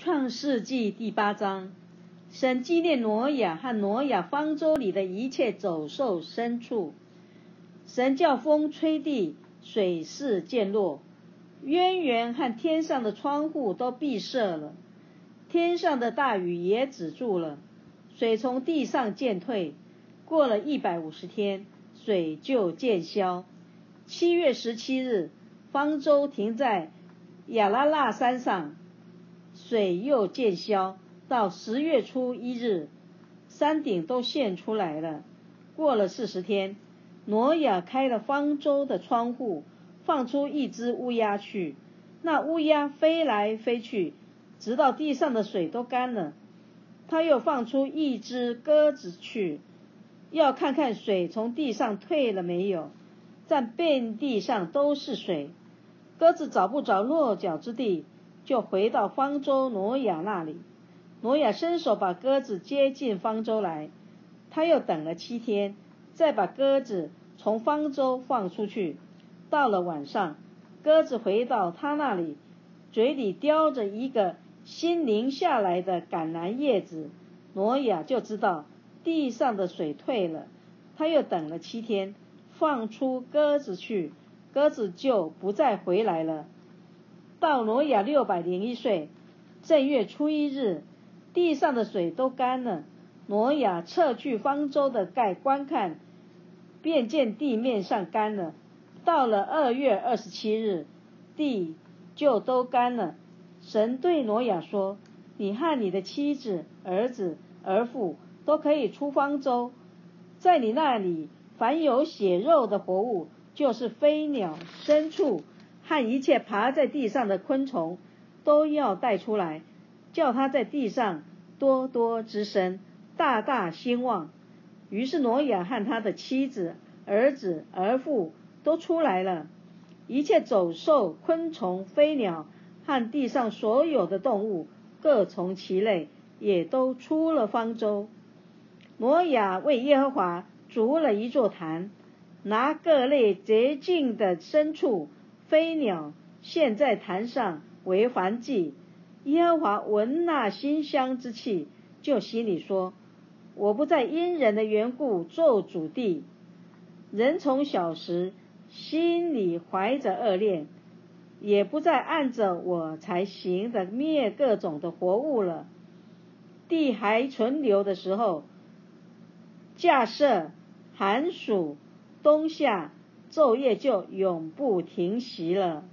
创世纪第八章，神纪念挪亚和挪亚方舟里的一切走兽牲畜。神叫风吹地，水势渐落，渊源和天上的窗户都闭塞了，天上的大雨也止住了，水从地上渐退。过了一百五十天，水就渐消。七月十七日，方舟停在亚拉腊山上。水又渐消，到十月初一日，山顶都现出来了。过了四十天，挪亚开了方舟的窗户，放出一只乌鸦去。那乌鸦飞来飞去，直到地上的水都干了。他又放出一只鸽子去，要看看水从地上退了没有。但遍地上都是水，鸽子找不着落脚之地。就回到方舟挪亚那里，挪亚伸手把鸽子接进方舟来，他又等了七天，再把鸽子从方舟放出去。到了晚上，鸽子回到他那里，嘴里叼着一个新淋下来的橄榄叶子，挪亚就知道地上的水退了。他又等了七天，放出鸽子去，鸽子就不再回来了。到挪亚六百零一岁正月初一日，地上的水都干了。挪亚撤去方舟的盖观看，便见地面上干了。到了二月二十七日，地就都干了。神对挪亚说：“你和你的妻子、儿子、儿妇都可以出方舟，在你那里凡有血肉的活物，就是飞鸟、牲畜。”和一切爬在地上的昆虫，都要带出来，叫它在地上多多滋生，大大兴旺。于是挪亚和他的妻子、儿子、儿妇都出来了，一切走兽、昆虫、飞鸟和地上所有的动物，各从其类，也都出了方舟。挪亚为耶和华筑了一座坛，拿各类洁净的牲畜。飞鸟现在坛上为还祭，耶和华闻那馨香之气，就心里说：我不再因人的缘故做主地。人从小时心里怀着恶念，也不再按着我才行的灭各种的活物了。地还存留的时候，架设寒暑冬夏。昼夜就永不停息了。